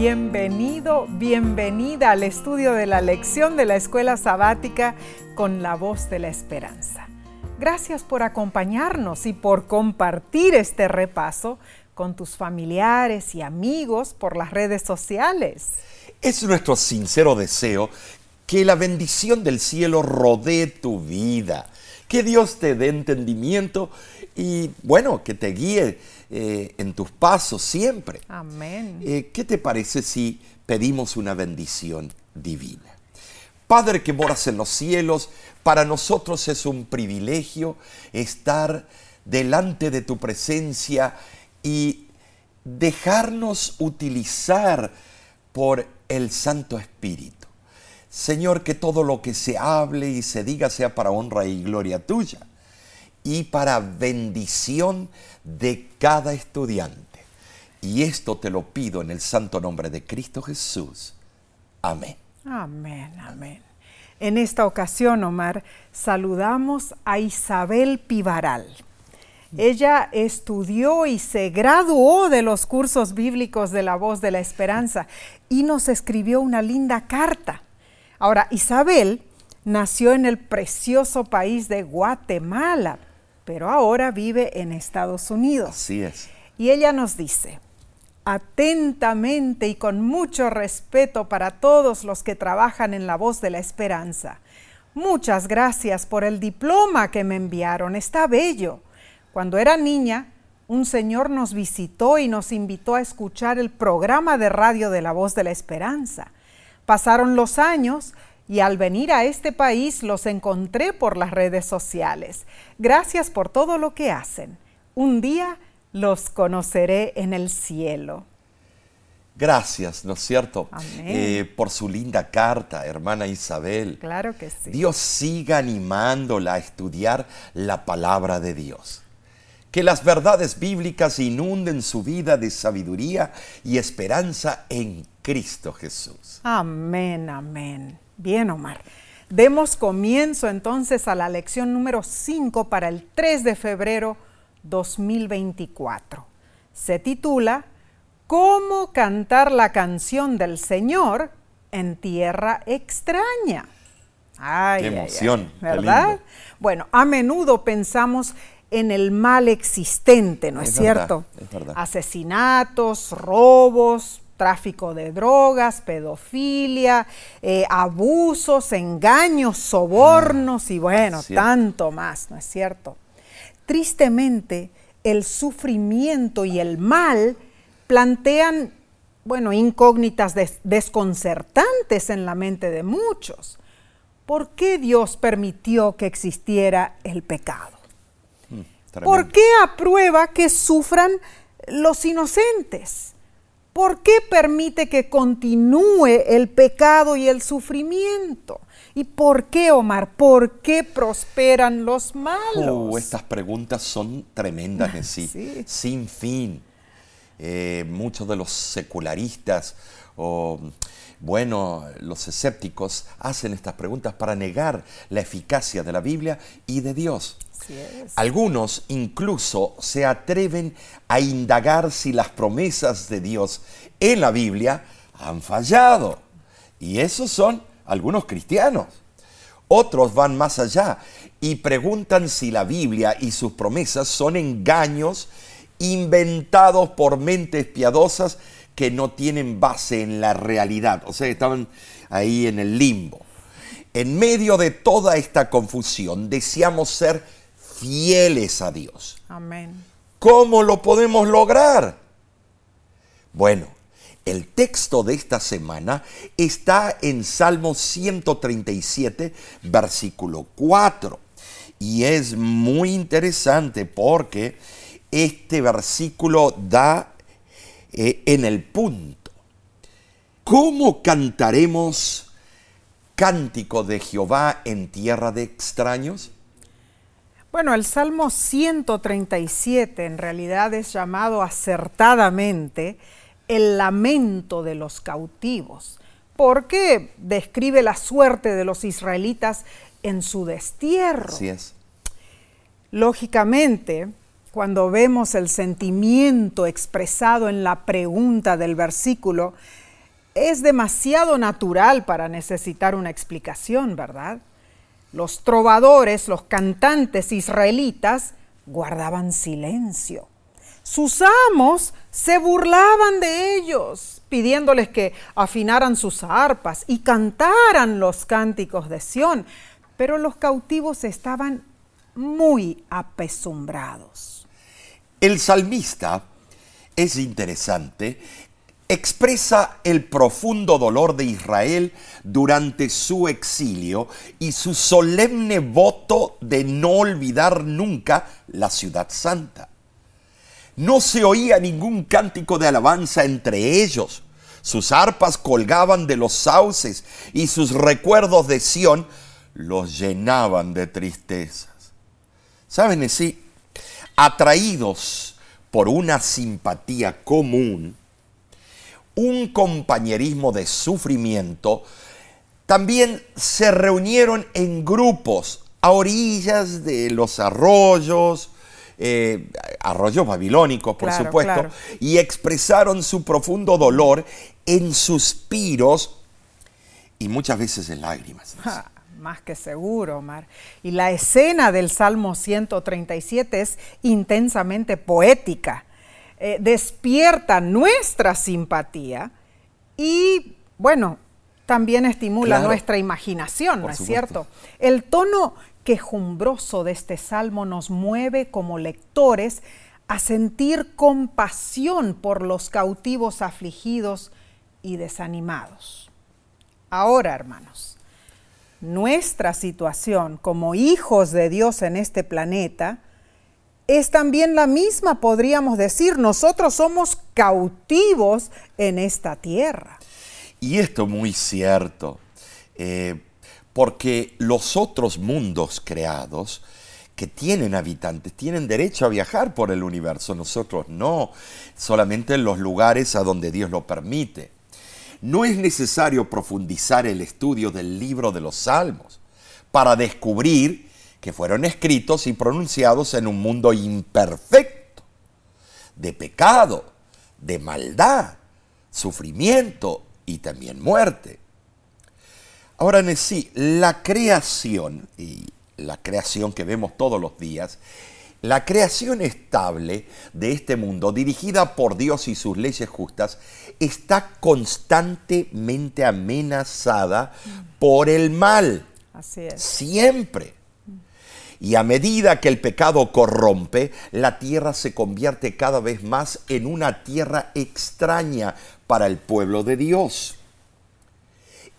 Bienvenido, bienvenida al estudio de la lección de la escuela sabática con la voz de la esperanza. Gracias por acompañarnos y por compartir este repaso con tus familiares y amigos por las redes sociales. Es nuestro sincero deseo que la bendición del cielo rodee tu vida, que Dios te dé entendimiento y bueno, que te guíe eh, en tus pasos siempre. Amén. Eh, ¿Qué te parece si pedimos una bendición divina? Padre que moras en los cielos, para nosotros es un privilegio estar delante de tu presencia y dejarnos utilizar por el Santo Espíritu. Señor, que todo lo que se hable y se diga sea para honra y gloria tuya y para bendición de cada estudiante. Y esto te lo pido en el santo nombre de Cristo Jesús. Amén. Amén, amén. En esta ocasión, Omar, saludamos a Isabel Pivaral. Ella estudió y se graduó de los cursos bíblicos de la voz de la esperanza y nos escribió una linda carta. Ahora, Isabel nació en el precioso país de Guatemala, pero ahora vive en Estados Unidos. Así es. Y ella nos dice, atentamente y con mucho respeto para todos los que trabajan en la voz de la esperanza. Muchas gracias por el diploma que me enviaron, está bello. Cuando era niña, un señor nos visitó y nos invitó a escuchar el programa de radio de la voz de la esperanza. Pasaron los años y al venir a este país los encontré por las redes sociales. Gracias por todo lo que hacen. Un día los conoceré en el cielo. Gracias, ¿no es cierto? Eh, por su linda carta, hermana Isabel. Claro que sí. Dios siga animándola a estudiar la palabra de Dios. Que las verdades bíblicas inunden su vida de sabiduría y esperanza en Cristo Jesús. Amén, amén. Bien, Omar. Demos comienzo entonces a la lección número 5 para el 3 de febrero 2024. Se titula ¿Cómo cantar la canción del Señor en tierra extraña? Ay, qué emoción, ¿verdad? bueno, a menudo pensamos en el mal existente, ¿no es, cierto? es verdad. Asesinatos, robos, tráfico de drogas, pedofilia, eh, abusos, engaños, sobornos y bueno, tanto más, ¿no es cierto? Tristemente, el sufrimiento y el mal plantean, bueno, incógnitas desconcertantes en la mente de muchos. ¿Por qué Dios permitió que existiera el pecado? Hmm, ¿Por qué aprueba que sufran los inocentes? ¿Por qué permite que continúe el pecado y el sufrimiento? ¿Y por qué, Omar? ¿Por qué prosperan los malos? Uh, estas preguntas son tremendas en sí, sin fin. Eh, muchos de los secularistas o, bueno, los escépticos hacen estas preguntas para negar la eficacia de la Biblia y de Dios. Algunos incluso se atreven a indagar si las promesas de Dios en la Biblia han fallado. Y esos son algunos cristianos. Otros van más allá y preguntan si la Biblia y sus promesas son engaños inventados por mentes piadosas que no tienen base en la realidad. O sea, estaban ahí en el limbo. En medio de toda esta confusión, deseamos ser fieles a Dios. Amén. ¿Cómo lo podemos lograr? Bueno, el texto de esta semana está en Salmo 137, versículo 4. Y es muy interesante porque este versículo da eh, en el punto. ¿Cómo cantaremos cántico de Jehová en tierra de extraños? Bueno, el Salmo 137 en realidad es llamado acertadamente el lamento de los cautivos, porque describe la suerte de los israelitas en su destierro. Así es. Lógicamente, cuando vemos el sentimiento expresado en la pregunta del versículo, es demasiado natural para necesitar una explicación, ¿verdad? Los trovadores, los cantantes israelitas, guardaban silencio. Sus amos se burlaban de ellos, pidiéndoles que afinaran sus arpas y cantaran los cánticos de Sión, pero los cautivos estaban muy apesumbrados. El salmista es interesante expresa el profundo dolor de Israel durante su exilio y su solemne voto de no olvidar nunca la ciudad santa. No se oía ningún cántico de alabanza entre ellos. Sus arpas colgaban de los sauces y sus recuerdos de Sión los llenaban de tristezas. ¿Saben así? Atraídos por una simpatía común, un compañerismo de sufrimiento, también se reunieron en grupos a orillas de los arroyos, eh, arroyos babilónicos, por supuesto, y expresaron su profundo dolor en suspiros y muchas veces en lágrimas. más que seguro, Omar. Y la escena del Salmo 137 es intensamente poética eh, despierta nuestra simpatía y, bueno, también estimula nuestra imaginación, ¿no es cierto? El tono quejumbroso de este salmo nos mueve como lectores a sentir compasión por los cautivos afligidos y desanimados. Ahora, hermanos, nuestra situación como hijos de Dios en este planeta es también la misma, podríamos decir. Nosotros somos cautivos en esta tierra. Y esto es muy cierto, eh, porque los otros mundos creados que tienen habitantes tienen derecho a viajar por el universo, nosotros no, solamente en los lugares a donde Dios lo permite. No es necesario profundizar el estudio del libro de los Salmos para descubrir que fueron escritos y pronunciados en un mundo imperfecto, de pecado, de maldad, sufrimiento y también muerte. Ahora, en sí, la creación, y la creación que vemos todos los días, la creación estable de este mundo, dirigida por Dios y sus leyes justas, está constantemente amenazada por el mal. Así es. Siempre. Y a medida que el pecado corrompe, la tierra se convierte cada vez más en una tierra extraña para el pueblo de Dios.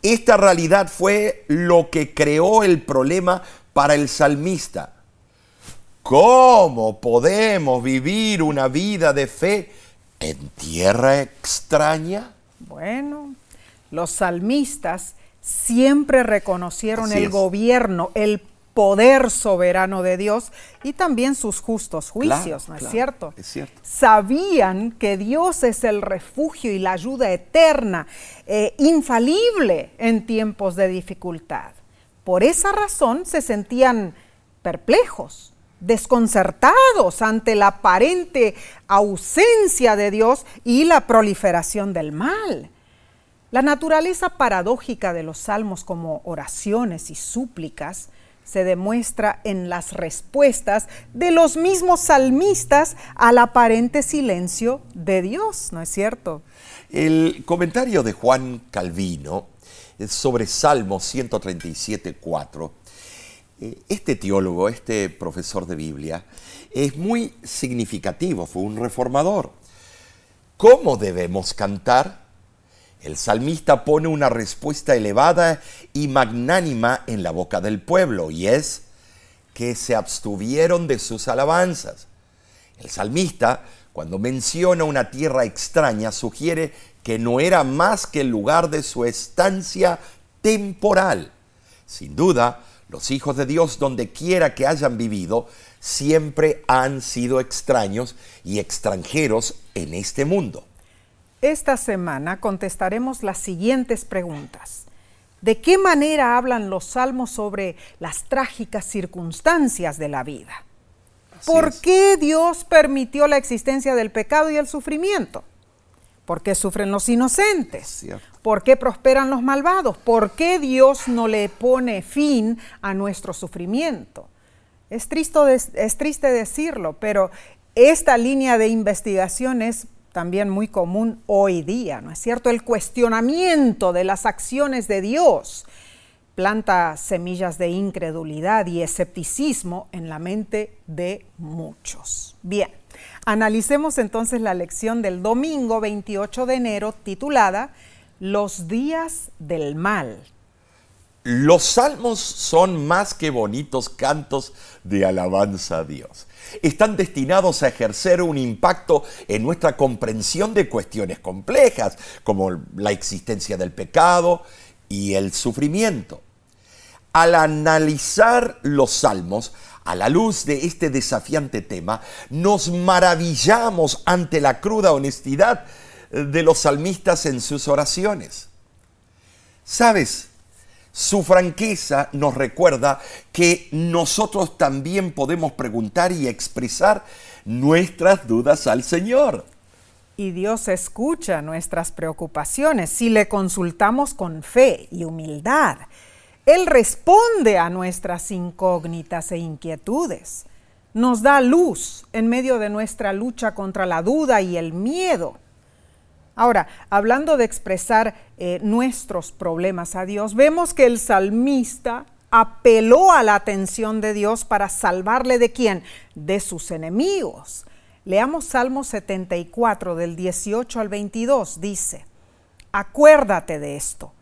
Esta realidad fue lo que creó el problema para el salmista. ¿Cómo podemos vivir una vida de fe en tierra extraña? Bueno, los salmistas siempre reconocieron el gobierno, el poder soberano de Dios y también sus justos juicios, ¿no es cierto? Es cierto. Sabían que Dios es el refugio y la ayuda eterna, eh, infalible en tiempos de dificultad. Por esa razón se sentían perplejos, desconcertados ante la aparente ausencia de Dios y la proliferación del mal. La naturaleza paradójica de los salmos como oraciones y súplicas se demuestra en las respuestas de los mismos salmistas al aparente silencio de Dios, ¿no es cierto? El comentario de Juan Calvino sobre Salmo 137, 4, eh, este teólogo, este profesor de Biblia, es muy significativo, fue un reformador. ¿Cómo debemos cantar? El salmista pone una respuesta elevada y magnánima en la boca del pueblo, y es que se abstuvieron de sus alabanzas. El salmista, cuando menciona una tierra extraña, sugiere que no era más que el lugar de su estancia temporal. Sin duda, los hijos de Dios, donde quiera que hayan vivido, siempre han sido extraños y extranjeros en este mundo. Esta semana contestaremos las siguientes preguntas. ¿De qué manera hablan los salmos sobre las trágicas circunstancias de la vida? ¿Por qué Dios permitió la existencia del pecado y el sufrimiento? ¿Por qué sufren los inocentes? ¿Por qué prosperan los malvados? ¿Por qué Dios no le pone fin a nuestro sufrimiento? Es triste, es triste decirlo, pero esta línea de investigación es también muy común hoy día, ¿no es cierto? El cuestionamiento de las acciones de Dios planta semillas de incredulidad y escepticismo en la mente de muchos. Bien, analicemos entonces la lección del domingo 28 de enero titulada Los días del mal. Los salmos son más que bonitos cantos de alabanza a Dios. Están destinados a ejercer un impacto en nuestra comprensión de cuestiones complejas, como la existencia del pecado y el sufrimiento. Al analizar los salmos, a la luz de este desafiante tema, nos maravillamos ante la cruda honestidad de los salmistas en sus oraciones. ¿Sabes? Su franqueza nos recuerda que nosotros también podemos preguntar y expresar nuestras dudas al Señor. Y Dios escucha nuestras preocupaciones si le consultamos con fe y humildad. Él responde a nuestras incógnitas e inquietudes. Nos da luz en medio de nuestra lucha contra la duda y el miedo. Ahora, hablando de expresar eh, nuestros problemas a Dios, vemos que el salmista apeló a la atención de Dios para salvarle de quién? De sus enemigos. Leamos Salmo 74 del 18 al 22. Dice, acuérdate de esto,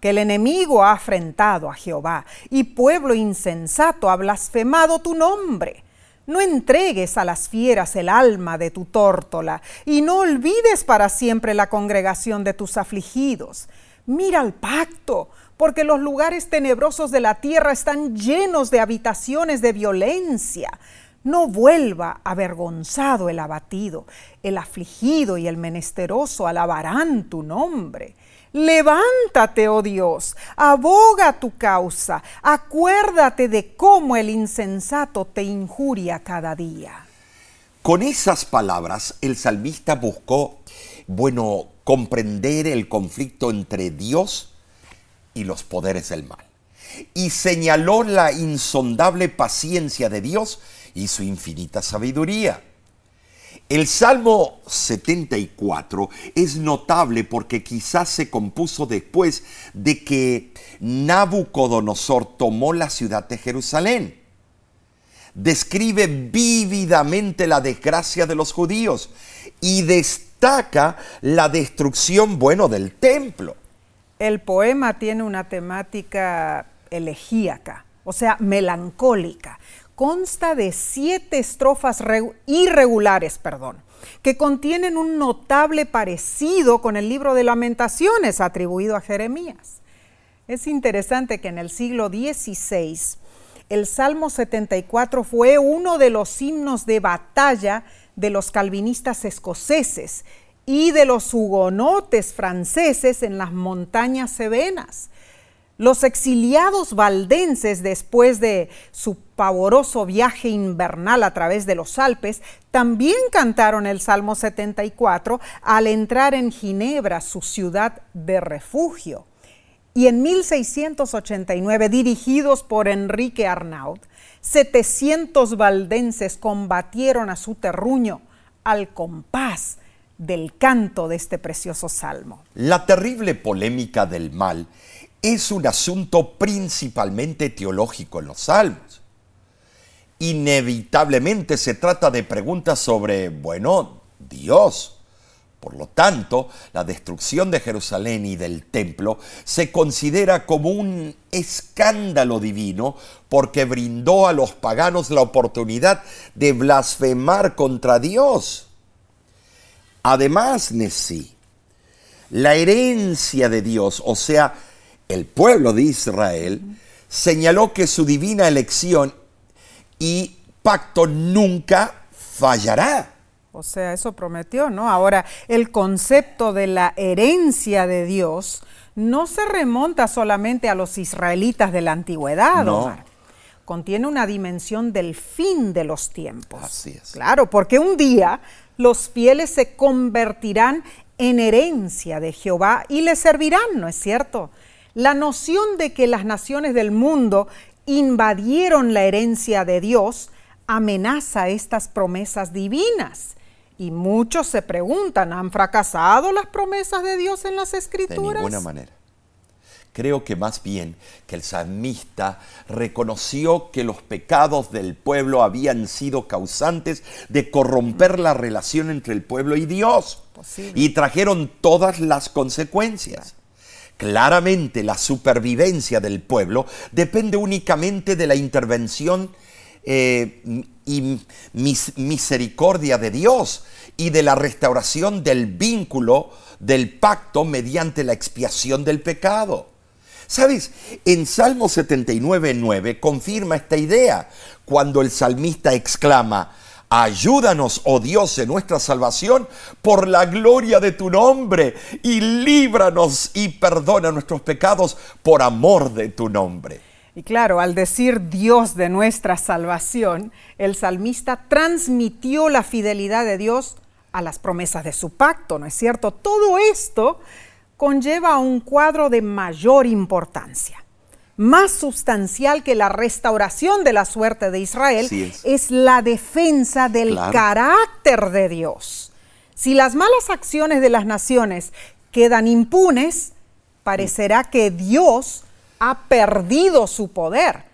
que el enemigo ha afrentado a Jehová y pueblo insensato ha blasfemado tu nombre. No entregues a las fieras el alma de tu tórtola y no olvides para siempre la congregación de tus afligidos. Mira el pacto, porque los lugares tenebrosos de la tierra están llenos de habitaciones de violencia. No vuelva avergonzado el abatido, el afligido y el menesteroso alabarán tu nombre. Levántate, oh Dios, aboga tu causa, acuérdate de cómo el insensato te injuria cada día. Con esas palabras, el salmista buscó, bueno, comprender el conflicto entre Dios y los poderes del mal. Y señaló la insondable paciencia de Dios y su infinita sabiduría. El Salmo 74 es notable porque quizás se compuso después de que Nabucodonosor tomó la ciudad de Jerusalén. Describe vívidamente la desgracia de los judíos y destaca la destrucción, bueno, del templo. El poema tiene una temática elegíaca, o sea, melancólica, consta de siete estrofas irregulares, perdón, que contienen un notable parecido con el libro de lamentaciones atribuido a Jeremías. Es interesante que en el siglo XVI el Salmo 74 fue uno de los himnos de batalla de los calvinistas escoceses y de los hugonotes franceses en las montañas sevenas. Los exiliados valdenses, después de su pavoroso viaje invernal a través de los Alpes, también cantaron el Salmo 74 al entrar en Ginebra, su ciudad de refugio. Y en 1689, dirigidos por Enrique Arnaud, 700 valdenses combatieron a su terruño al compás del canto de este precioso salmo. La terrible polémica del mal es un asunto principalmente teológico en los salmos. Inevitablemente se trata de preguntas sobre, bueno, Dios. Por lo tanto, la destrucción de Jerusalén y del templo se considera como un escándalo divino porque brindó a los paganos la oportunidad de blasfemar contra Dios. Además, Nesí, la herencia de Dios, o sea, el pueblo de Israel, señaló que su divina elección y pacto nunca fallará. O sea, eso prometió, ¿no? Ahora, el concepto de la herencia de Dios no se remonta solamente a los israelitas de la antigüedad, no. Contiene una dimensión del fin de los tiempos. Así es. Claro, porque un día los fieles se convertirán en herencia de Jehová y le servirán, ¿no es cierto? La noción de que las naciones del mundo invadieron la herencia de Dios amenaza estas promesas divinas. Y muchos se preguntan, ¿han fracasado las promesas de Dios en las escrituras? De ninguna manera. Creo que más bien que el salmista reconoció que los pecados del pueblo habían sido causantes de corromper la relación entre el pueblo y Dios. Y trajeron todas las consecuencias. Claramente la supervivencia del pueblo depende únicamente de la intervención eh, y misericordia de Dios y de la restauración del vínculo del pacto mediante la expiación del pecado. ¿Sabes? En Salmo 79, 9 confirma esta idea cuando el salmista exclama, Ayúdanos, oh Dios, en nuestra salvación por la gloria de tu nombre y líbranos y perdona nuestros pecados por amor de tu nombre. Y claro, al decir Dios de nuestra salvación, el salmista transmitió la fidelidad de Dios a las promesas de su pacto, ¿no es cierto? Todo esto conlleva un cuadro de mayor importancia. Más sustancial que la restauración de la suerte de Israel es. la defensa del carácter de Dios. Si las malas acciones de las naciones quedan impunes, parecerá que Dios ha perdido su poder.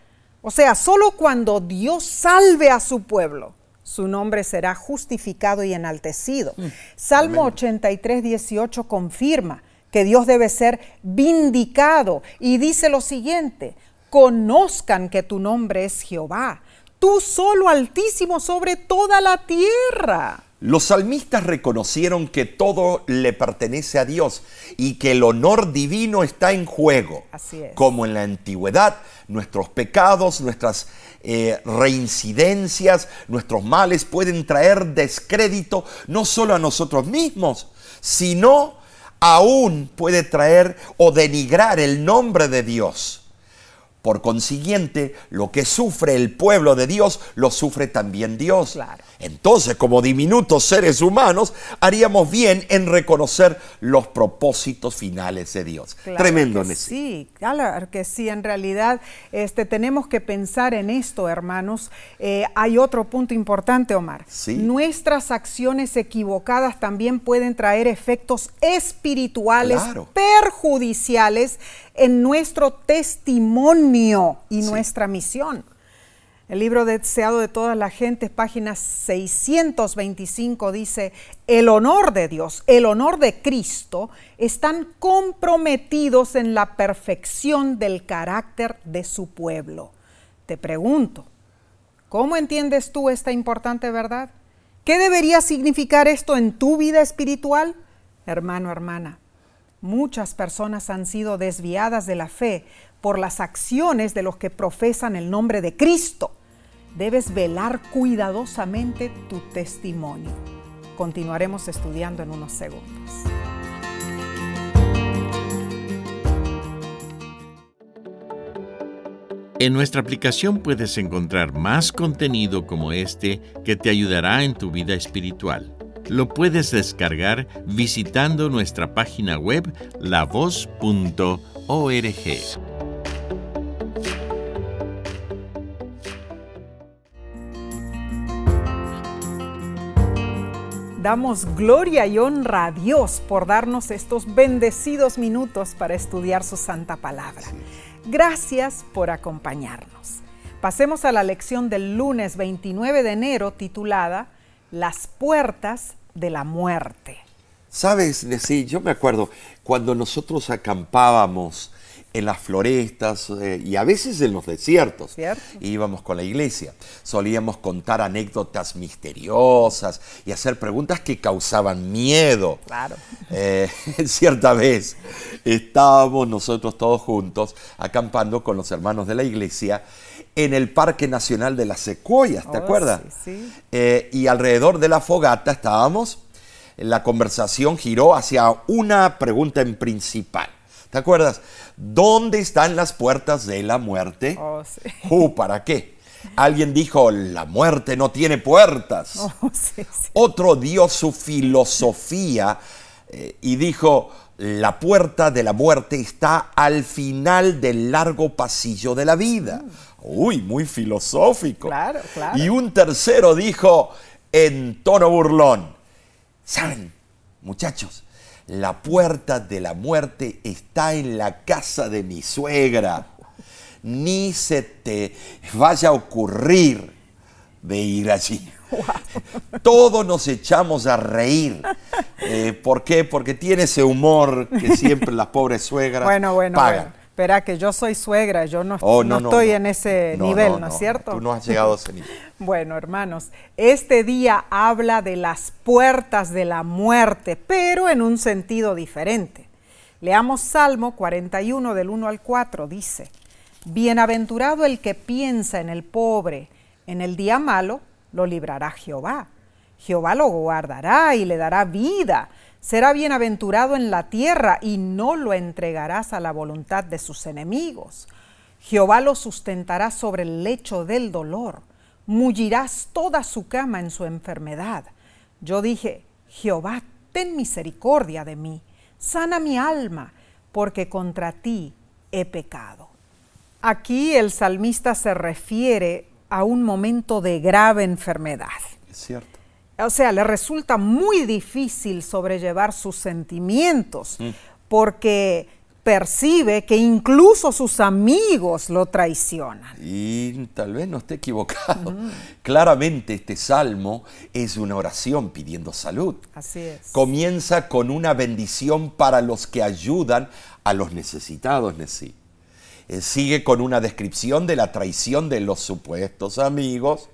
O sea, solo cuando Dios salve a su pueblo, su nombre será justificado y enaltecido. Mm. Salmo 83, 18 confirma que Dios debe ser vindicado. Y dice lo siguiente, conozcan que tu nombre es Jehová, tú solo altísimo sobre toda la tierra. Los salmistas reconocieron que todo le pertenece a Dios y que el honor divino está en juego. Así es. Como en la antigüedad, nuestros pecados, nuestras eh, reincidencias, nuestros males pueden traer descrédito no solo a nosotros mismos, sino aún puede traer o denigrar el nombre de Dios. Por consiguiente, lo que sufre el pueblo de Dios, lo sufre también Dios. Entonces, como diminutos seres humanos, haríamos bien en reconocer los propósitos finales de Dios. Tremendo, que Sí, claro que sí. En realidad, este, tenemos que pensar en esto, hermanos. Eh, hay otro punto importante, Omar. Nuestras acciones equivocadas también pueden traer efectos espirituales perjudiciales en nuestro testimonio y nuestra misión. El libro deseado de todas las gentes, página 625, dice, el honor de Dios, el honor de Cristo están comprometidos en la perfección del carácter de su pueblo. Te pregunto, ¿cómo entiendes tú esta importante verdad? ¿Qué debería significar esto en tu vida espiritual? Hermano, hermana, muchas personas han sido desviadas de la fe por las acciones de los que profesan el nombre de Cristo. Debes velar cuidadosamente tu testimonio. Continuaremos estudiando en unos segundos. En nuestra aplicación puedes encontrar más contenido como este que te ayudará en tu vida espiritual. Lo puedes descargar visitando nuestra página web lavoz.org. Damos gloria y honra a Dios por darnos estos bendecidos minutos para estudiar su santa palabra. Gracias por acompañarnos. Pasemos a la lección del lunes 29 de enero titulada Las puertas de la muerte. Sabes, sí, yo me acuerdo cuando nosotros acampábamos en las florestas eh, y a veces en los desiertos. Íbamos con la iglesia. Solíamos contar anécdotas misteriosas y hacer preguntas que causaban miedo. Claro. Eh, cierta vez estábamos nosotros todos juntos acampando con los hermanos de la iglesia en el Parque Nacional de las Secuoyas, ¿te oh, acuerdas? Sí, eh, y alrededor de la fogata estábamos, la conversación giró hacia una pregunta en principal. ¿Te acuerdas? ¿Dónde están las puertas de la muerte? Oh, sí. Uh, ¿Para qué? Alguien dijo, la muerte no tiene puertas. Oh, sí, Otro dio su filosofía eh, y dijo, la puerta de la muerte está al final del largo pasillo de la vida. Uy, muy filosófico. Claro, claro. Y un tercero dijo en tono burlón, ¿saben, muchachos? La puerta de la muerte está en la casa de mi suegra. Ni se te vaya a ocurrir de ir allí. Todos nos echamos a reír. Eh, ¿Por qué? Porque tiene ese humor que siempre las pobres suegras bueno, bueno, pagan. Bueno. Espera, que yo soy suegra, yo no, oh, estoy en ese nivel, ¿no, es cierto? Tú no has llegado a ese nivel. bueno, hermanos, este día habla de las puertas de la muerte, pero en un sentido diferente. Leamos Salmo 41 del 1 al 4, dice, Bienaventurado el que piensa en el pobre, en el día malo lo librará Jehová. Jehová lo guardará y le dará vida será bienaventurado en la tierra y no lo entregarás a la voluntad de sus enemigos. Jehová lo sustentará sobre el lecho del dolor, mullirás toda su cama en su enfermedad. Yo dije, Jehová, ten misericordia de mí, sana mi alma, porque contra ti he pecado. Aquí el salmista se refiere a un momento de grave enfermedad. Es cierto o sea, le resulta muy difícil sobrellevar sus sentimientos mm. porque percibe que incluso sus amigos lo traicionan. Y tal vez no esté equivocado. Mm. Claramente este salmo es una oración pidiendo salud. Así es. Comienza con una bendición para los que ayudan a los necesitados, Nesí. Eh, sigue con una descripción de la traición de los supuestos amigos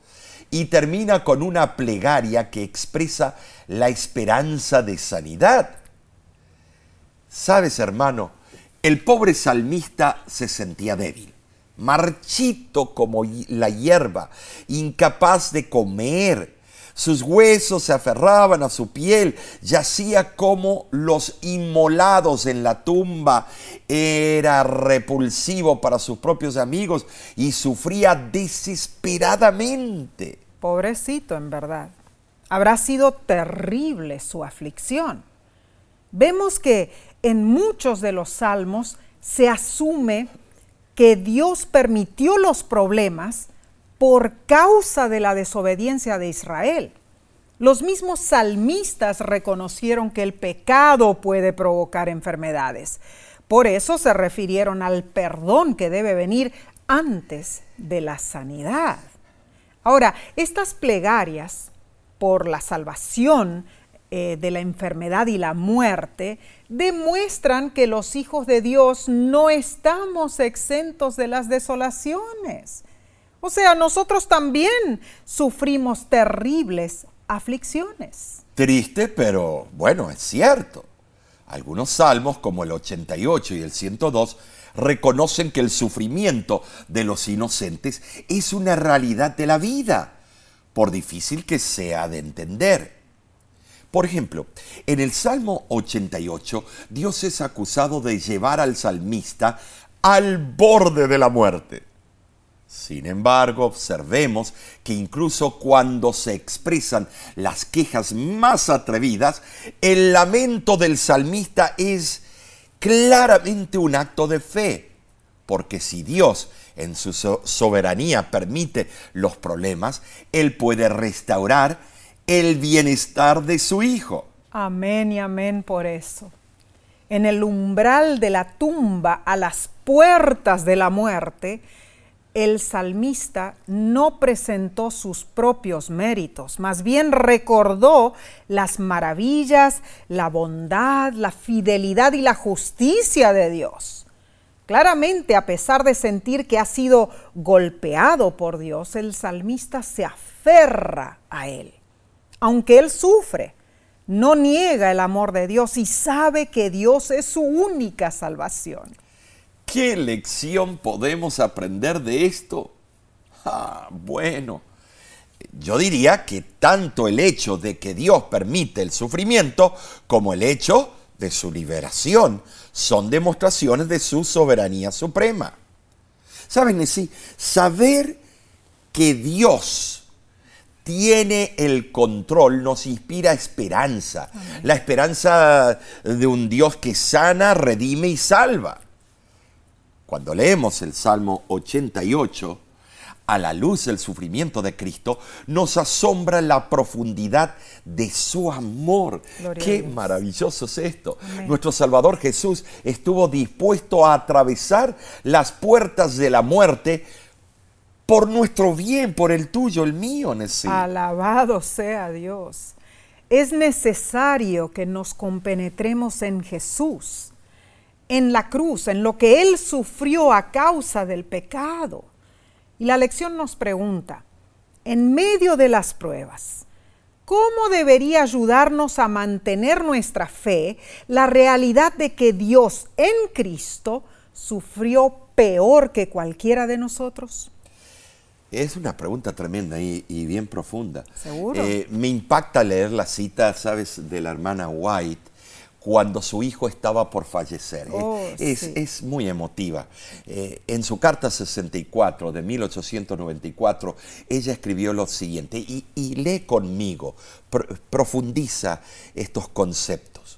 y termina con una plegaria que expresa la esperanza de sanidad. Sabes, hermano, el pobre salmista se sentía débil, marchito como la hierba, incapaz de comer, sus huesos se aferraban a su piel, yacía como los inmolados en la tumba, era repulsivo para sus propios amigos y sufría desesperadamente. Pobrecito, en verdad. Habrá sido terrible su aflicción. Vemos que en muchos de los salmos se asume que Dios permitió los problemas por causa de la desobediencia de Israel. Los mismos salmistas reconocieron que el pecado puede provocar enfermedades. Por eso se refirieron al perdón que debe venir antes de la sanidad. Ahora, estas plegarias por la salvación eh, de la enfermedad y la muerte demuestran que los hijos de Dios no estamos exentos de las desolaciones. O sea, nosotros también sufrimos terribles aflicciones. Triste, pero bueno, es cierto. Algunos salmos, como el 88 y el 102, reconocen que el sufrimiento de los inocentes es una realidad de la vida, por difícil que sea de entender. Por ejemplo, en el Salmo 88, Dios es acusado de llevar al salmista al borde de la muerte. Sin embargo, observemos que incluso cuando se expresan las quejas más atrevidas, el lamento del salmista es claramente un acto de fe, porque si Dios en su soberanía permite los problemas, Él puede restaurar el bienestar de su Hijo. Amén y amén por eso. En el umbral de la tumba, a las puertas de la muerte, el salmista no presentó sus propios méritos, más bien recordó las maravillas, la bondad, la fidelidad y la justicia de Dios. Claramente, a pesar de sentir que ha sido golpeado por Dios, el salmista se aferra a Él. Aunque Él sufre, no niega el amor de Dios y sabe que Dios es su única salvación. ¿Qué lección podemos aprender de esto? Ah, bueno, yo diría que tanto el hecho de que Dios permite el sufrimiento como el hecho de su liberación son demostraciones de su soberanía suprema. ¿Saben? Sí, saber que Dios tiene el control, nos inspira esperanza. La esperanza de un Dios que sana, redime y salva. Cuando leemos el Salmo 88, a la luz del sufrimiento de Cristo, nos asombra la profundidad de su amor. Qué maravilloso es esto. Nuestro Salvador Jesús estuvo dispuesto a atravesar las puertas de la muerte por nuestro bien, por el tuyo, el mío, Alabado sea Dios. Es necesario que nos compenetremos en Jesús, en la cruz, en lo que Él sufrió a causa del pecado. Y la lección nos pregunta, en medio de las pruebas, ¿cómo debería ayudarnos a mantener nuestra fe la realidad de que Dios en Cristo sufrió peor que cualquiera de nosotros? Es una pregunta tremenda y, bien profunda. Seguro. Eh, me impacta leer la cita, ¿sabes?, de la hermana White cuando su hijo estaba por fallecer. Oh, es, muy emotiva. Eh, en su carta 64 de 1894, ella escribió lo siguiente, y, lee conmigo, profundiza estos conceptos.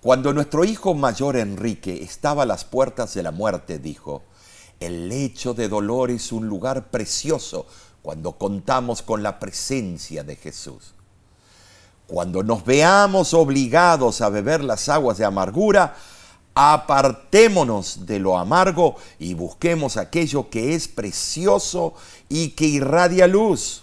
Cuando nuestro hijo mayor Enrique estaba a las puertas de la muerte, dijo, el lecho de dolor es un lugar precioso cuando contamos con la presencia de Jesús. Cuando nos veamos obligados a beber las aguas de amargura, apartémonos de lo amargo y busquemos aquello que es precioso y que irradia luz.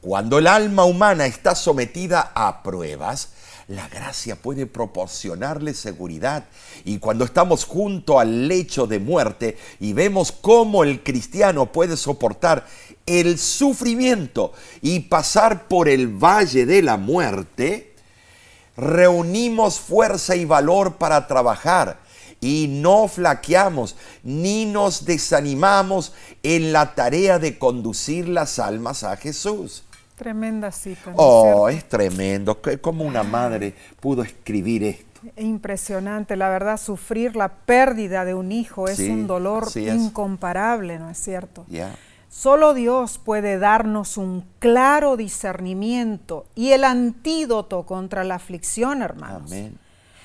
Cuando el alma humana está sometida a pruebas, la gracia puede proporcionarle seguridad. Y cuando estamos junto al lecho de muerte y vemos cómo el cristiano puede soportar el sufrimiento y pasar por el valle de la muerte, reunimos fuerza y valor para trabajar y no flaqueamos ni nos desanimamos en la tarea de conducir las almas a Jesús. Tremenda cita. oh, es tremendo. Como una madre pudo escribir esto. Impresionante, la verdad, sufrir la pérdida de un hijo es un dolor incomparable, ¿no es cierto? Solo Dios puede darnos un claro discernimiento y el antídoto contra la aflicción, hermanos. Amén.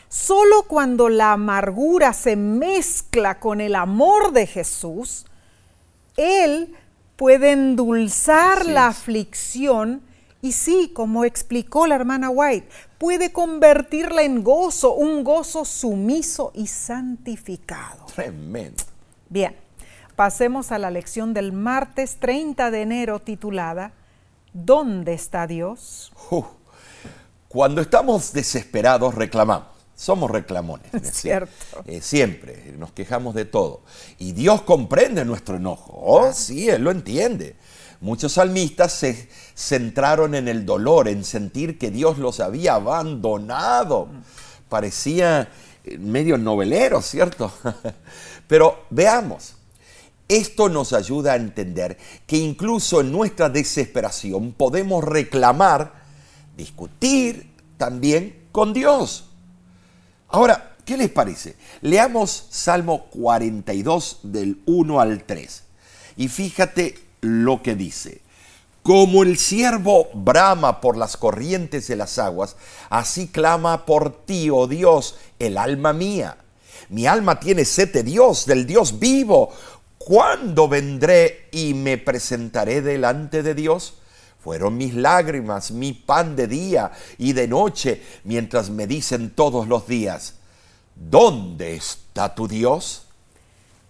Solo cuando la amargura se mezcla con el amor de Jesús, Él puede endulzar la aflicción y sí, como explicó la hermana White, puede convertirla en gozo, un gozo sumiso y santificado. Tremendo. Bien, pasemos a la lección del martes 30 de enero titulada ¿Dónde está Dios? cuando estamos desesperados reclamamos. Somos reclamones. cierto. Eh, siempre nos quejamos de todo. Y Dios comprende nuestro enojo. Oh, sí, Él lo entiende. Muchos salmistas se centraron en el dolor, en sentir que Dios los había abandonado. Parecía eh, medio novelero, ¿cierto? Pero veamos, esto nos ayuda a entender que incluso en nuestra desesperación podemos reclamar, discutir también con Dios. Ahora, ¿qué les parece? Leamos Salmo 42 del 1 al 3. Y fíjate lo que dice. Como el siervo brama por las corrientes de las aguas, así clama por ti, oh Dios, el alma mía. Mi alma tiene sed de Dios, del Dios vivo. ¿Cuándo vendré y me presentaré delante de Dios? Fueron mis lágrimas, mi pan de día y de noche, mientras me dicen todos los días, ¿dónde está tu Dios?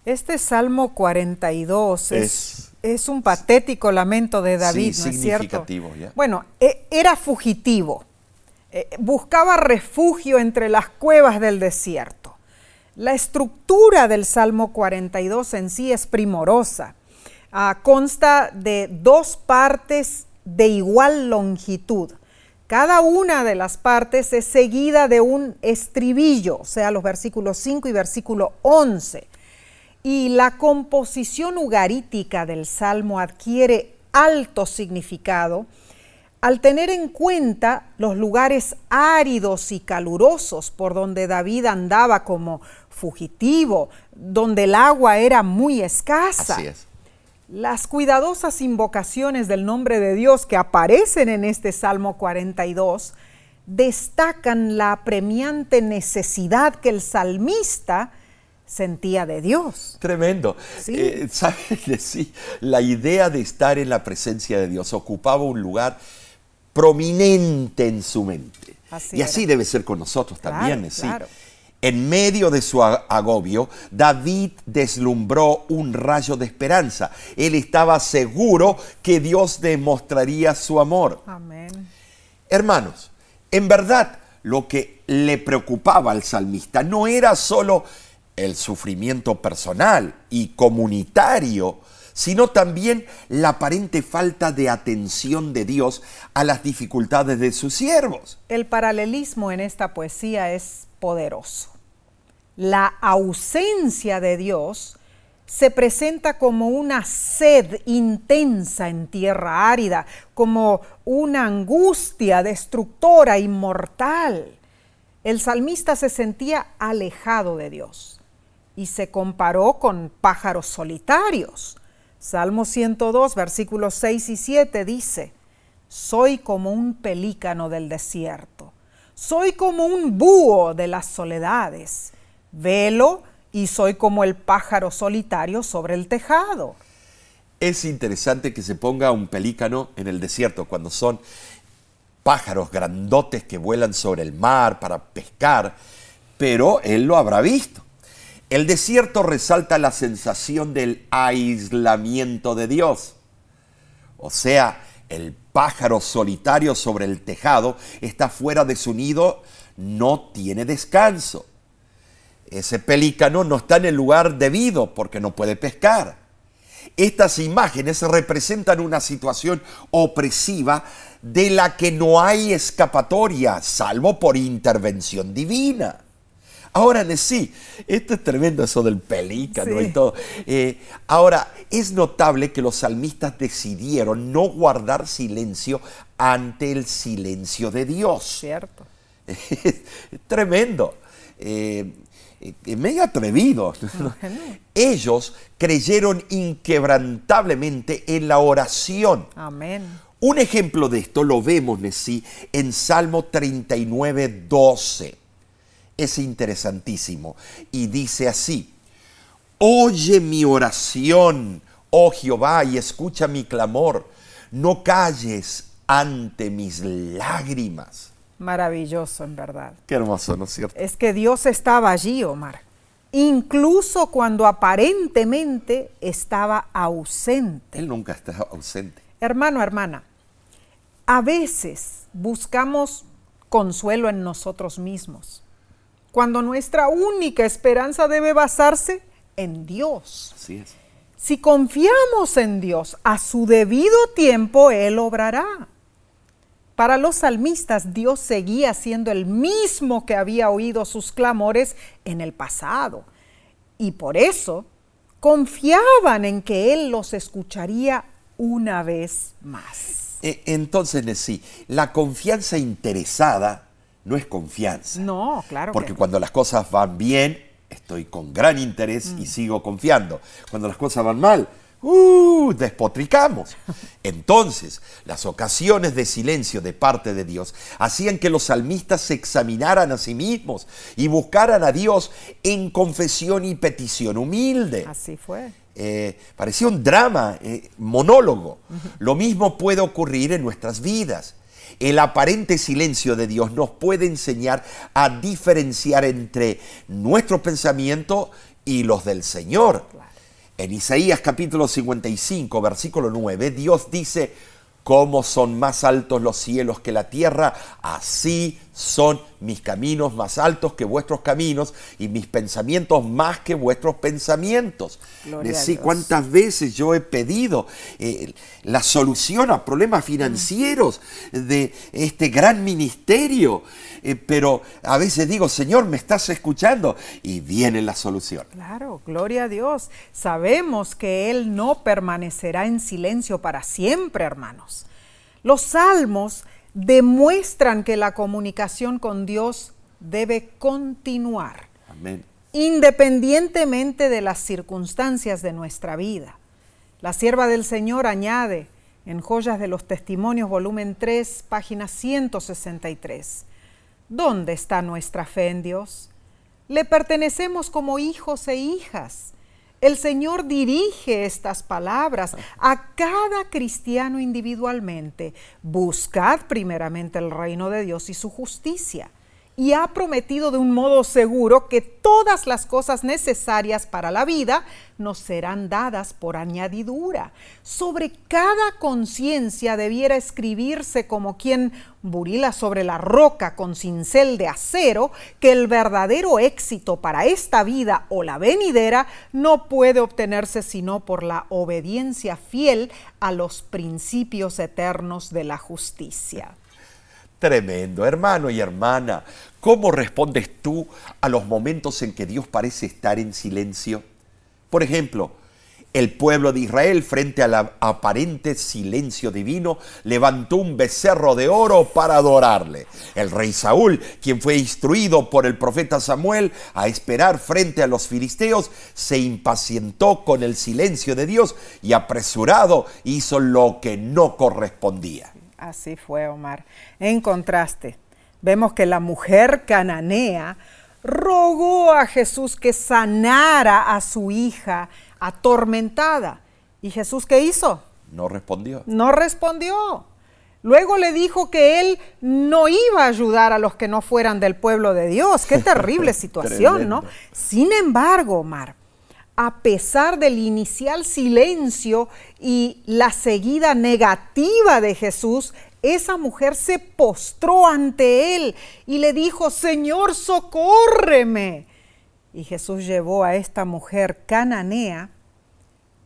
Este Salmo 42 es, es, un patético lamento de David, ¿no es cierto? Bueno, e, era fugitivo, eh, buscaba refugio entre las cuevas del desierto. La estructura del Salmo 42 en sí es primorosa. Ah, consta de dos partes de igual longitud. Cada una de las partes es seguida de un estribillo, o sea, los versículos 5 y versículo 11. Y la composición ugarítica del salmo adquiere alto significado al tener en cuenta los lugares áridos y calurosos por donde David andaba como fugitivo, donde el agua era muy escasa. Así es. Las cuidadosas invocaciones del nombre de Dios que aparecen en este Salmo 42 destacan la apremiante necesidad que el salmista sentía de Dios. Tremendo. Sí. Eh, ¿Sabes? Sí, la idea de estar en la presencia de Dios ocupaba un lugar prominente en su mente. Así y así debe ser con nosotros Claro, también. ¿sí? claro. En medio de su agobio, David deslumbró un rayo de esperanza. Él estaba seguro que Dios demostraría su amor. Amén. Hermanos, en verdad lo que le preocupaba al salmista no era solo el sufrimiento personal y comunitario, sino también la aparente falta de atención de Dios a las dificultades de sus siervos. El paralelismo en esta poesía es poderoso. La ausencia de Dios se presenta como una sed intensa en tierra árida, como una angustia destructora y mortal. El salmista se sentía alejado de Dios y se comparó con pájaros solitarios. Salmo 102, versículos 6 y 7 dice, soy como un pelícano del desierto, soy como un búho de las soledades, velo y soy como el pájaro solitario sobre el tejado. Es interesante que se ponga un pelícano en el desierto cuando son pájaros grandotes que vuelan sobre el mar para pescar, pero él lo habrá visto. El desierto resalta la sensación del aislamiento de Dios. O sea, el pájaro solitario sobre el tejado está fuera de su nido, no tiene descanso. Ese pelícano no está en el lugar debido porque no puede pescar. Estas imágenes representan una situación opresiva de la que no hay escapatoria, salvo por intervención divina. Ahora, sí, esto es tremendo eso del pelícano Sí. y todo. Eh, ahora, es notable que los salmistas decidieron no guardar silencio ante el silencio de Dios. ¿Cierto? Es tremendo. Eh, medio atrevido. Ellos creyeron inquebrantablemente en la oración. Amén. Un ejemplo de esto lo vemos, Nesí, en Salmo 39, 12. Es interesantísimo. Y dice así, Oye mi oración, oh Jehová, y escucha mi clamor. No calles ante mis lágrimas. Maravilloso, en verdad. Qué hermoso, ¿no es cierto? Es que Dios estaba allí, Omar. Incluso cuando aparentemente estaba ausente. Él nunca está ausente. Hermano, hermana, a veces buscamos consuelo en nosotros mismos, cuando nuestra única esperanza debe basarse en Dios. Así es. Si confiamos en Dios, a su debido tiempo Él obrará. Para los salmistas, Dios seguía siendo el mismo que había oído sus clamores en el pasado. Y por eso confiaban en que Él los escucharía una vez más. E- Entonces, sí, la confianza interesada no es confianza. No, claro. Porque que no. cuando las cosas van bien, estoy con gran interés y sigo confiando. Cuando las cosas van mal, ¡uh! despotricamos. Entonces, las ocasiones de silencio de parte de Dios hacían que los salmistas se examinaran a sí mismos y buscaran a Dios en confesión y petición humilde. Así fue. Eh, parecía un drama, eh, monólogo. Lo mismo puede ocurrir en nuestras vidas. El aparente silencio de Dios nos puede enseñar a diferenciar entre nuestro pensamiento y los del Señor. En Isaías capítulo 55, versículo 9, Dios dice, como son más altos los cielos que la tierra, así son mis caminos más altos que vuestros caminos y mis pensamientos más que vuestros pensamientos. Dios. ¿Cuántas veces yo he pedido eh, la solución a problemas financieros de este gran ministerio? Eh, pero a veces digo, Señor, ¿me estás escuchando? Y viene la solución. Claro, gloria a Dios. Sabemos que Él no permanecerá en silencio para siempre, hermanos. Los salmos demuestran que la comunicación con Dios debe continuar, Amén. independientemente de las circunstancias de nuestra vida. La sierva del Señor añade en Joyas de los Testimonios, volumen 3, página 163. ¿Dónde está nuestra fe en Dios? Le pertenecemos como hijos e hijas. El Señor dirige estas palabras a cada cristiano individualmente. Buscad primeramente el reino de Dios y su justicia y ha prometido de un modo seguro que todas las cosas necesarias para la vida nos serán dadas por añadidura. Sobre cada conciencia debiera escribirse como quien burila sobre la roca con cincel de acero que el verdadero éxito para esta vida o la venidera no puede obtenerse sino por la obediencia fiel a los principios eternos de la justicia. Tremendo, hermano y hermana. ¿Cómo respondes tú a los momentos en que Dios parece estar en silencio? Por ejemplo, el pueblo de Israel, frente al aparente silencio divino, levantó un becerro de oro para adorarle. El rey Saúl, quien fue instruido por el profeta Samuel a esperar frente a los filisteos, se impacientó con el silencio de Dios y apresurado hizo lo que no correspondía. Así fue, Omar. En contraste, vemos que la mujer cananea rogó a Jesús que sanara a su hija atormentada. ¿Y Jesús qué hizo? No respondió. No respondió. Luego le dijo que él no iba a ayudar a los que no fueran del pueblo de Dios. Qué terrible situación, ¿no? Sin embargo, Omar, a pesar del inicial silencio y la seguida negativa de Jesús, esa mujer se postró ante él y le dijo, Señor, socórreme. Y Jesús llevó a esta mujer cananea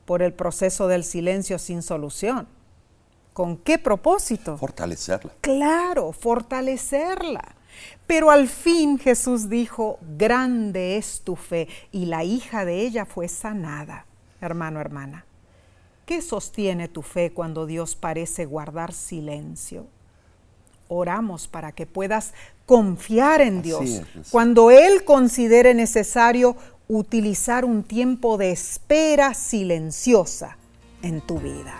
por el proceso del silencio sin solución. ¿Con qué propósito? Fortalecerla. Claro, fortalecerla. Pero al fin Jesús dijo, grande es tu fe, y la hija de ella fue sanada. Hermano, hermana, ¿qué sostiene tu fe cuando Dios parece guardar silencio? Oramos para que puedas confiar en Dios cuando Él considere necesario utilizar un tiempo de espera silenciosa en tu vida.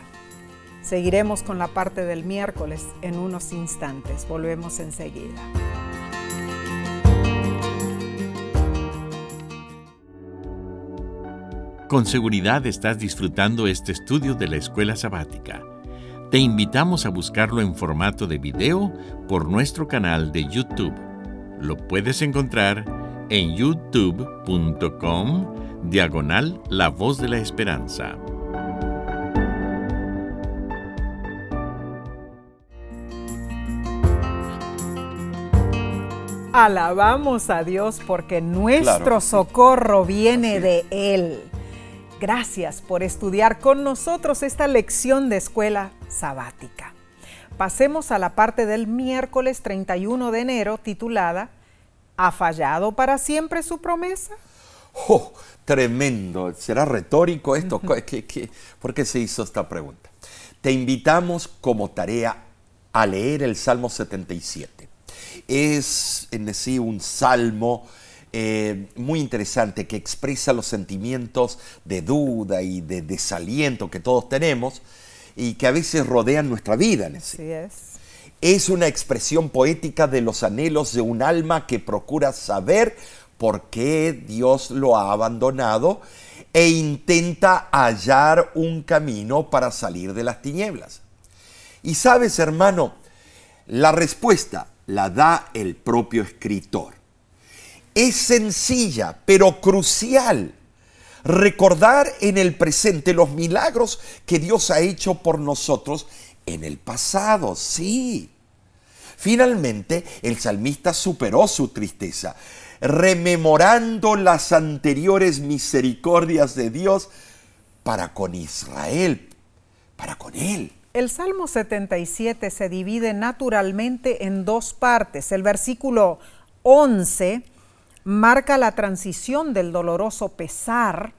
Seguiremos con la parte del miércoles en unos instantes. Volvemos enseguida. Con seguridad estás disfrutando este estudio de la escuela sabática. Te invitamos a buscarlo en formato de video por nuestro canal de YouTube. Lo puedes encontrar en youtube.com diagonal La Voz de la Esperanza. Alabamos a Dios porque nuestro socorro viene de Él. Gracias por estudiar con nosotros esta lección de escuela sabática. Pasemos a la parte del miércoles 31 de enero titulada ¿Ha fallado para siempre su promesa? ¡Oh! Tremendo. ¿Será retórico esto? por qué se hizo esta pregunta? Te invitamos como tarea a leer el Salmo 77. Es en sí un salmo eh, muy interesante que expresa los sentimientos de duda y de desaliento que todos tenemos y que a veces rodean nuestra vida. Así es. Es una expresión poética de los anhelos de un alma que procura saber por qué Dios lo ha abandonado e intenta hallar un camino para salir de las tinieblas. Y sabes, hermano, la respuesta la da el propio escritor es sencilla, pero crucial. Recordar en el presente los milagros que Dios ha hecho por nosotros en el pasado, sí. Finalmente, el salmista superó su tristeza, rememorando las anteriores misericordias de Dios para con Israel, para con él. El Salmo 77 se divide naturalmente en dos partes. El versículo 11 marca la transición del doloroso pesar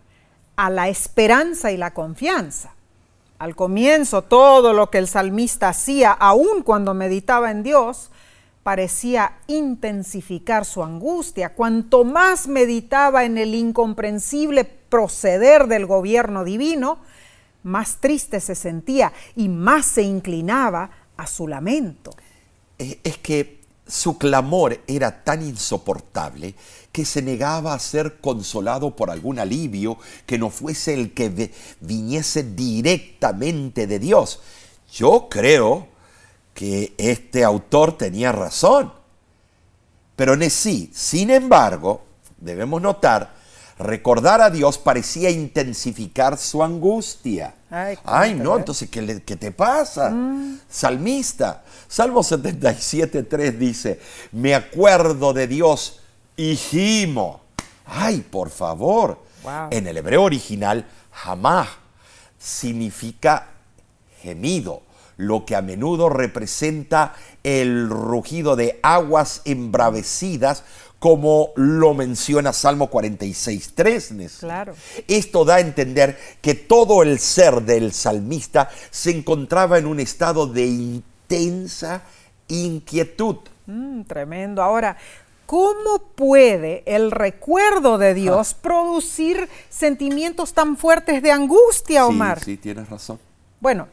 a la esperanza y la confianza. Al comienzo todo lo que el salmista hacía, aun cuando meditaba en Dios, parecía intensificar su angustia. Cuanto más meditaba en el incomprensible proceder del gobierno divino, más triste se sentía y más se inclinaba a su lamento. Eh, es que su clamor era tan insoportable que se negaba a ser consolado por algún alivio que no fuese el que viniese directamente de Dios. Yo creo que este autor tenía razón. Pero sí, sin embargo, debemos notar, recordar a Dios parecía intensificar su angustia. Ay, no, entonces, ¿qué, te pasa? Mm. Salmista. Salmo 77, 3 dice, me acuerdo de Dios, hijimo. Ay, por favor. En el hebreo original, jamás significa gemido, lo que a menudo representa el rugido de aguas embravecidas como lo menciona Salmo 46.3. Claro. Esto da a entender que todo el ser del salmista se encontraba en un estado de intensa inquietud. Mm, tremendo. Ahora, ¿cómo puede el recuerdo de Dios ah. producir sentimientos tan fuertes de angustia, Omar? Sí, sí, tienes razón. Bueno,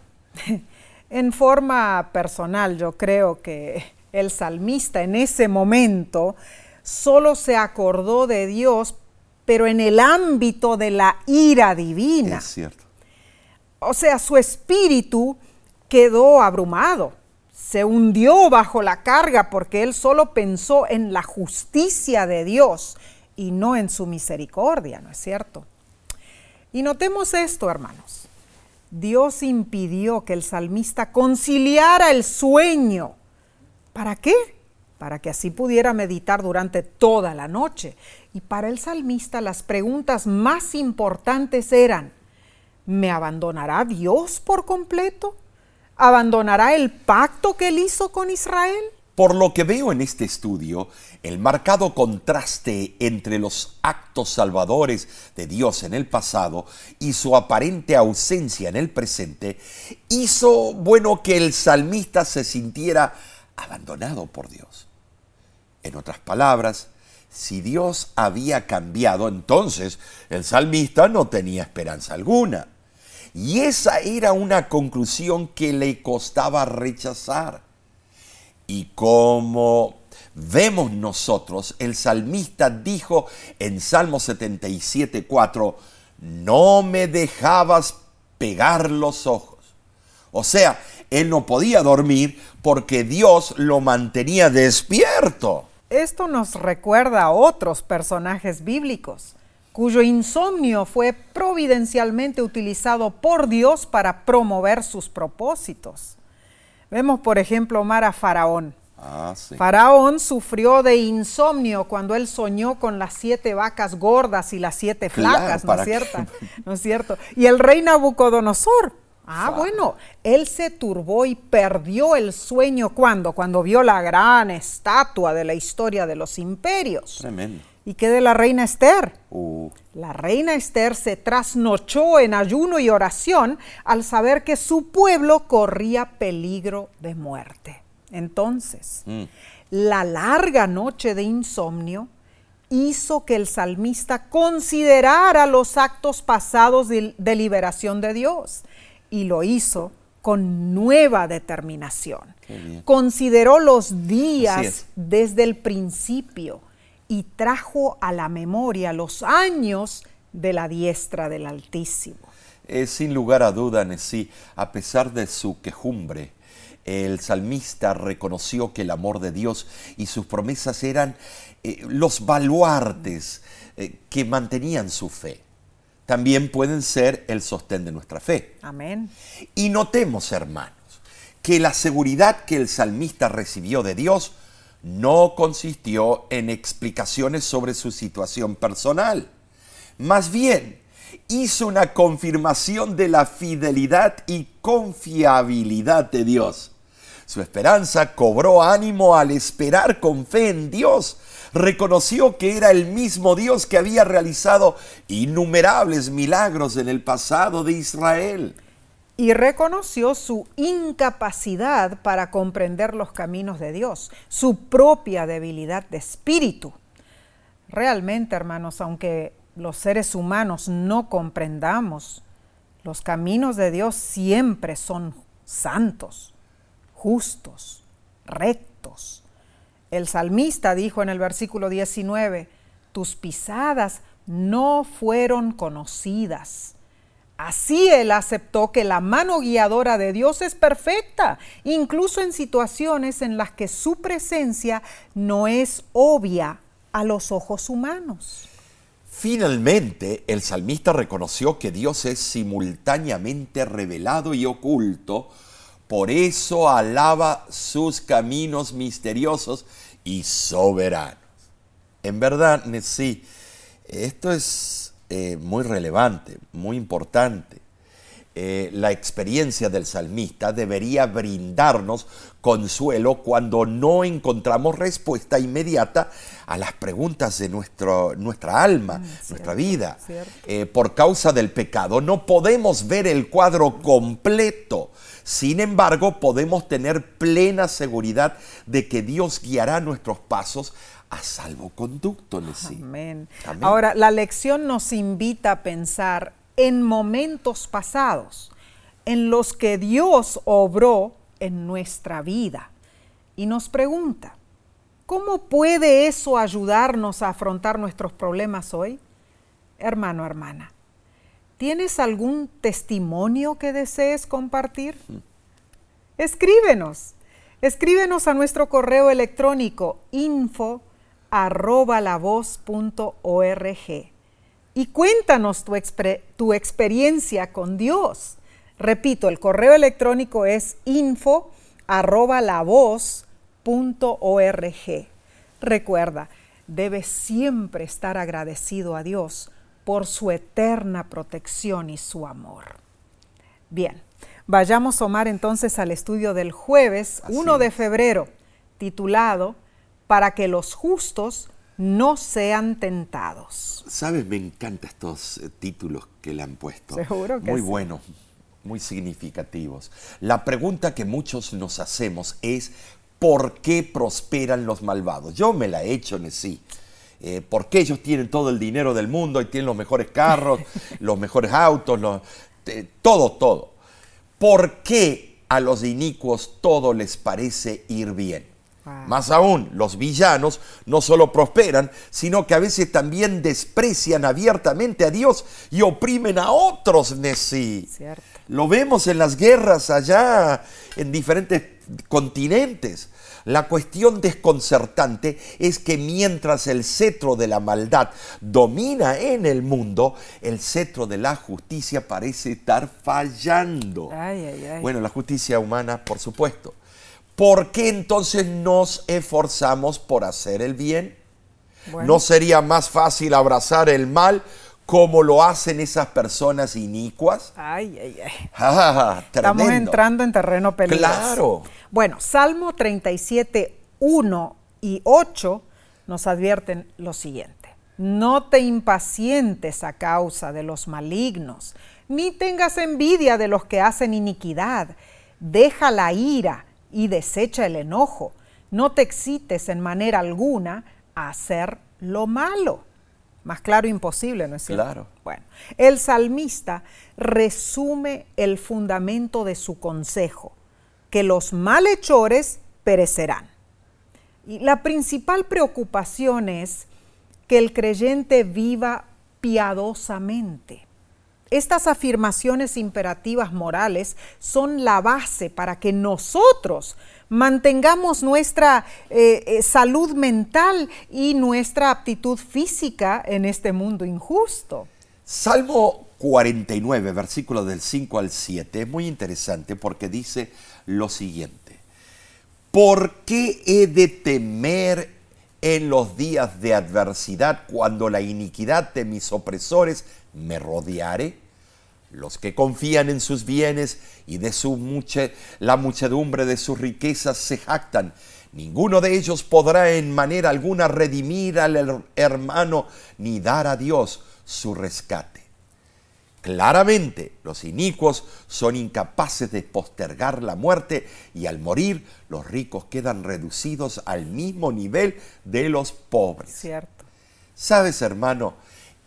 en forma personal yo creo que el salmista en ese momento solo se acordó de Dios, pero en el ámbito de la ira divina. Es cierto. O sea, su espíritu quedó abrumado, se hundió bajo la carga porque él solo pensó en la justicia de Dios y no en su misericordia, ¿no es cierto? Y notemos esto, hermanos. Dios impidió que el salmista conciliara el sueño. ¿Para qué? para que así pudiera meditar durante toda la noche. Y para el salmista las preguntas más importantes eran, ¿me abandonará Dios por completo? ¿Abandonará el pacto que él hizo con Israel? Por lo que veo en este estudio, el marcado contraste entre los actos salvadores de Dios en el pasado y su aparente ausencia en el presente hizo bueno que el salmista se sintiera abandonado por Dios. En otras palabras, si Dios había cambiado, entonces el salmista no tenía esperanza alguna. Y esa era una conclusión que le costaba rechazar. Y como vemos nosotros, el salmista dijo en Salmo 77, 4, no me dejabas pegar los ojos. O sea, él no podía dormir porque Dios lo mantenía despierto. Esto nos recuerda a otros personajes bíblicos cuyo insomnio fue providencialmente utilizado por Dios para promover sus propósitos. Vemos, por ejemplo, Omar a Faraón. Ah, Faraón sufrió de insomnio cuando él soñó con las siete vacas gordas y las siete flacas, ¿no, es cierto? ¿no es cierto? Y el rey Nabucodonosor Ah, bueno, él se turbó y perdió el sueño cuando, cuando vio la gran estatua de la historia de los imperios. Tremendo. ¿Y qué de la reina Esther? Uh. La reina Esther se trasnochó en ayuno y oración al saber que su pueblo corría peligro de muerte. Entonces, mm. la larga noche de insomnio hizo que el salmista considerara los actos pasados de, de liberación de Dios y lo hizo con nueva determinación. Consideró los días desde el principio y trajo a la memoria los años de la diestra del Altísimo. Eh, sin lugar a duda, sí, a pesar de su quejumbre, el salmista reconoció que el amor de Dios y sus promesas eran eh, los baluartes eh, que mantenían su fe también pueden ser el sostén de nuestra fe. Amén. Y notemos, hermanos, que la seguridad que el salmista recibió de Dios no consistió en explicaciones sobre su situación personal. Más bien, hizo una confirmación de la fidelidad y confiabilidad de Dios. Su esperanza cobró ánimo al esperar con fe en Dios reconoció que era el mismo Dios que había realizado innumerables milagros en el pasado de Israel. Y reconoció su incapacidad para comprender los caminos de Dios, su propia debilidad de espíritu. Realmente, hermanos, aunque los seres humanos no comprendamos Los caminos de Dios siempre son santos, justos, rectos. El salmista dijo en el versículo 19, tus pisadas no fueron conocidas. Así él aceptó que la mano guiadora de Dios es perfecta, incluso en situaciones en las que su presencia no es obvia a los ojos humanos. Finalmente, el salmista reconoció que Dios es simultáneamente revelado y oculto, por eso alaba sus caminos misteriosos y soberanos. En verdad, sí, esto es eh, muy relevante, muy importante. Eh, la experiencia del salmista debería brindarnos consuelo cuando no encontramos respuesta inmediata a las preguntas de nuestro, nuestra alma, mm, nuestra vida. Eh, por causa del pecado no podemos ver el cuadro completo. Sin embargo, podemos tener plena seguridad de que Dios guiará nuestros pasos a salvoconducto. Amén. Amén. Ahora, la lección nos invita a pensar en momentos pasados en los que Dios obró en nuestra vida y nos pregunta, ¿cómo puede eso ayudarnos a afrontar nuestros problemas hoy? Hermano, hermana, ¿tienes algún testimonio que desees compartir? Escríbenos, escríbenos a nuestro correo electrónico info y cuéntanos tu, experiencia con Dios. Repito, el correo electrónico es info Recuerda, debes siempre estar agradecido a Dios por su eterna protección y su amor. Bien, vayamos, Omar, entonces al estudio del jueves 1 de febrero, titulado Para que los justos no sean tentados. Sabes, me encantan estos eh, títulos que le han puesto. Seguro que Muy buenos, muy significativos. La pregunta que muchos nos hacemos es, ¿por qué prosperan los malvados? Yo me la he hecho en sí. Eh, ¿Por qué ellos tienen todo el dinero del mundo y tienen los mejores carros, los mejores autos, todo, todo? ¿Por qué a los inicuos todo les parece ir bien? Más aún, los villanos no solo prosperan, sino que a veces también desprecian abiertamente a Dios y oprimen a otros, Nesí. Lo vemos en las guerras allá en diferentes continentes. La cuestión desconcertante es que mientras el cetro de la maldad domina en el mundo, el cetro de la justicia parece estar fallando. Bueno, la justicia humana, por supuesto. ¿por qué entonces nos esforzamos por hacer el bien? ¿No sería más fácil abrazar el mal como lo hacen esas personas inicuas? Ay, ay, ay. Ah, Estamos entrando en terreno peligroso. Claro. Bueno, Salmo 37, 1 y 8 nos advierten lo siguiente. No te impacientes a causa de los malignos, ni tengas envidia de los que hacen iniquidad. Deja la ira y desecha el enojo. No te excites en manera alguna a hacer lo malo. Más claro imposible, ¿no es cierto? Claro. Bueno, el salmista resume el fundamento de su consejo, que los malhechores perecerán. Y la principal preocupación es que el creyente viva piadosamente. Estas afirmaciones imperativas morales son la base para que nosotros mantengamos nuestra eh, eh, salud mental y nuestra aptitud física en este mundo injusto. Salmo 49, versículo del 5 al 7, es muy interesante porque dice lo siguiente. ¿Por qué he de temer en los días de adversidad cuando la iniquidad de mis opresores me rodeare? Los que confían en sus bienes y de su la muchedumbre de sus riquezas se jactan. Ninguno de ellos podrá en manera alguna redimir al hermano ni dar a Dios su rescate. Claramente, los inicuos son incapaces de postergar la muerte y al morir los ricos quedan reducidos al mismo nivel de los pobres. Cierto. Sabes, hermano,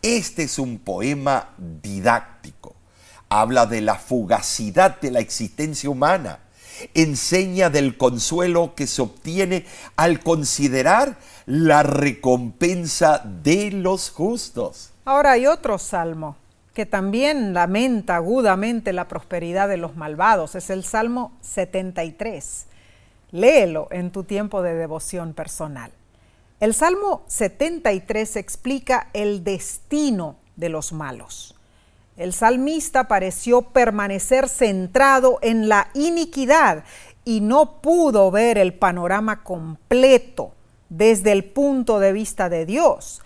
este es un poema didáctico habla de la fugacidad de la existencia humana, enseña del consuelo que se obtiene al considerar la recompensa de los justos. Ahora hay otro salmo que también lamenta agudamente la prosperidad de los malvados. Es el Salmo 73. Léelo en tu tiempo de devoción personal. El Salmo 73 explica el destino de los malos. El salmista pareció permanecer centrado en la iniquidad y no pudo ver el panorama completo desde el punto de vista de Dios.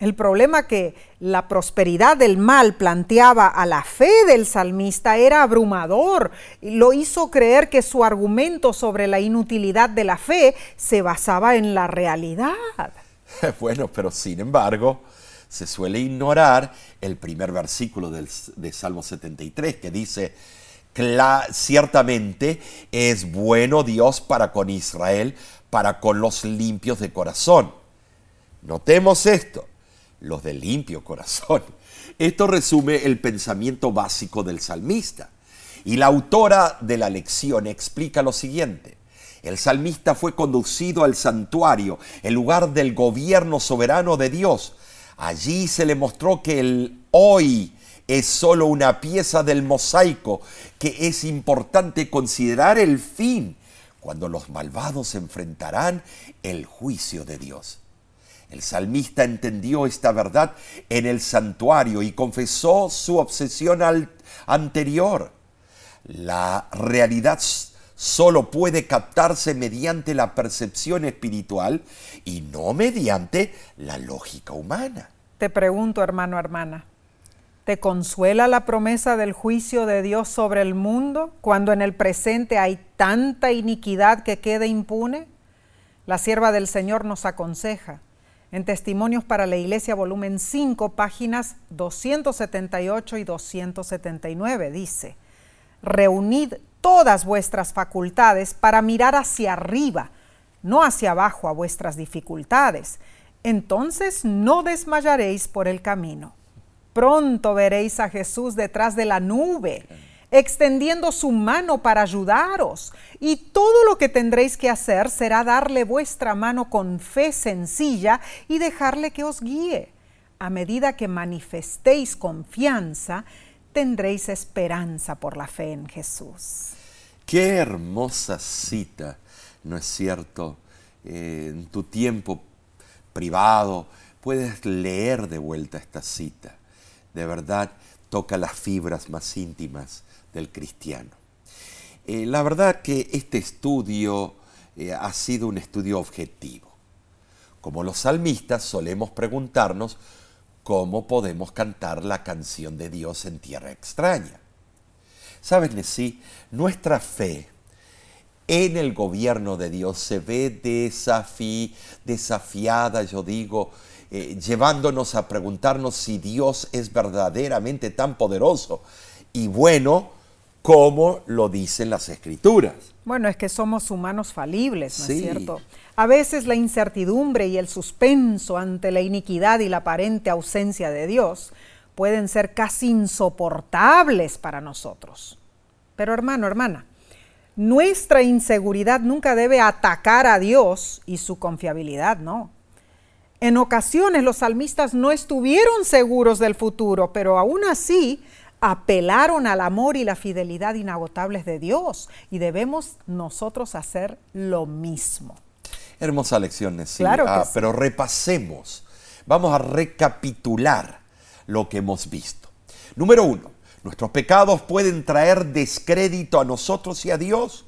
El problema que la prosperidad del mal planteaba a la fe del salmista era abrumador. Lo hizo creer que su argumento sobre la inutilidad de la fe se basaba en la realidad. Bueno, pero sin embargo, se suele ignorar el primer versículo del, de Salmo 73 que dice, ciertamente es bueno Dios para con Israel, para con los limpios de corazón. Notemos esto los de limpio corazón. Esto resume el pensamiento básico del salmista. Y la autora de la lección explica lo siguiente. El salmista fue conducido al santuario, el lugar del gobierno soberano de Dios. Allí se le mostró que el hoy es solo una pieza del mosaico, que es importante considerar el fin, cuando los malvados enfrentarán el juicio de Dios. El salmista entendió esta verdad en el santuario y confesó su obsesión al anterior. La realidad solo puede captarse mediante la percepción espiritual y no mediante la lógica humana. Te pregunto, hermano, hermana, ¿te consuela la promesa del juicio de Dios sobre el mundo cuando en el presente hay tanta iniquidad que quede impune? La sierva del Señor nos aconseja en Testimonios para la Iglesia, volumen 5, páginas 278 y 279. Dice, reunid todas vuestras facultades para mirar hacia arriba, no hacia abajo a vuestras dificultades. Entonces no desmayaréis por el camino. Pronto veréis a Jesús detrás de la nube extendiendo su mano para ayudaros. Y todo lo que tendréis que hacer será darle vuestra mano con fe sencilla y dejarle que os guíe. A medida que manifestéis confianza, tendréis esperanza por la fe en Jesús. Qué hermosa cita, ¿no es cierto? Eh, en tu tiempo privado puedes leer de vuelta esta cita. De verdad, toca las fibras más íntimas del cristiano. Eh, la verdad que este estudio eh, ha sido un estudio objetivo. Como los salmistas solemos preguntarnos cómo podemos cantar la canción de Dios en tierra extraña. ¿Sabes, sí Nuestra fe en el gobierno de Dios se ve desafiada, yo digo, eh, llevándonos a preguntarnos si Dios es verdaderamente tan poderoso y bueno como lo dicen las escrituras. Bueno, es que somos humanos falibles, ¿no es cierto? A veces la incertidumbre y el suspenso ante la iniquidad y la aparente ausencia de Dios pueden ser casi insoportables para nosotros. Pero hermano, hermana, nuestra inseguridad nunca debe atacar a Dios y su confiabilidad, no. En ocasiones los salmistas no estuvieron seguros del futuro, pero aún así apelaron al amor y la fidelidad inagotables de Dios y debemos nosotros hacer lo mismo. Hermosa lección, sí. Ah, pero repasemos. Vamos a recapitular lo que hemos visto. Número uno, nuestros pecados pueden traer descrédito a nosotros y a Dios.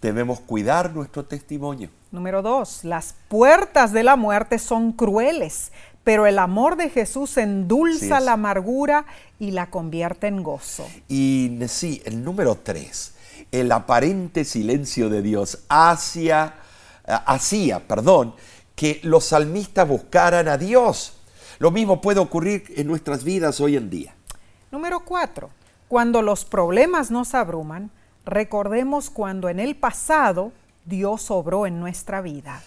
Debemos cuidar nuestro testimonio. Número dos, las puertas de la muerte son crueles, pero el amor de Jesús endulza la amargura y la convierte en gozo. Y sí, el número tres, el aparente silencio de Dios hacia, eh, hacía perdón, que los salmistas buscaran a Dios. Lo mismo puede ocurrir en nuestras vidas hoy en día. Número cuatro, cuando los problemas nos abruman, recordemos cuando en el pasado Dios obró en nuestra vida.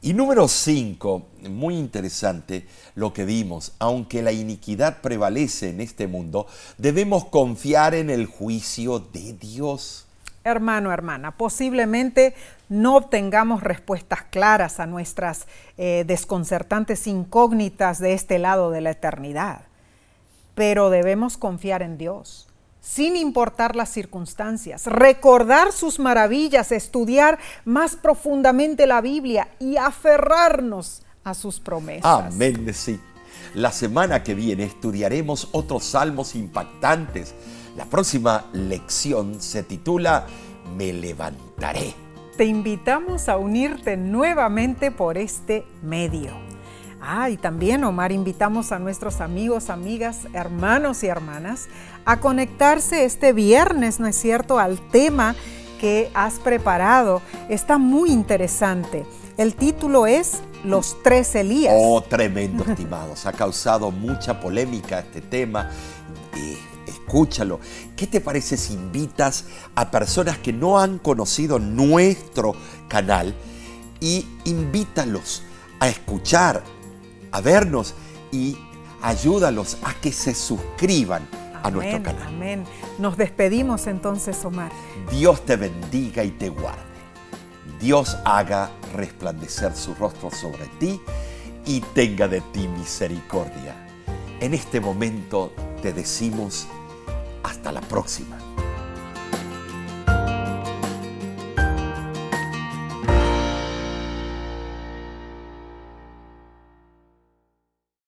Y número 5, muy interesante lo que vimos, aunque la iniquidad prevalece en este mundo, debemos confiar en el juicio de Dios. Hermano, hermana, posiblemente no obtengamos respuestas claras a nuestras eh, desconcertantes incógnitas de este lado de la eternidad, pero debemos confiar en Dios sin importar las circunstancias, recordar sus maravillas, estudiar más profundamente la Biblia y aferrarnos a sus promesas. Amén, sí. La semana que viene estudiaremos otros salmos impactantes. La próxima lección se titula Me levantaré. Te invitamos a unirte nuevamente por este medio. Ah, y también, Omar, invitamos a nuestros amigos, amigas, hermanos y hermanas a conectarse este viernes, ¿no es cierto?, al tema que has preparado. Está muy interesante. El título es Los tres Elías. Oh, tremendo, estimados. Ha causado mucha polémica este tema. Escúchalo. ¿Qué te parece si invitas a personas que no han conocido nuestro canal y invítalos a escuchar a vernos y ayúdalos a que se suscriban a nuestro canal. Amén. Nos despedimos entonces, Omar. Dios te bendiga y te guarde. Dios haga resplandecer su rostro sobre ti y tenga de ti misericordia. En este momento te decimos hasta la próxima.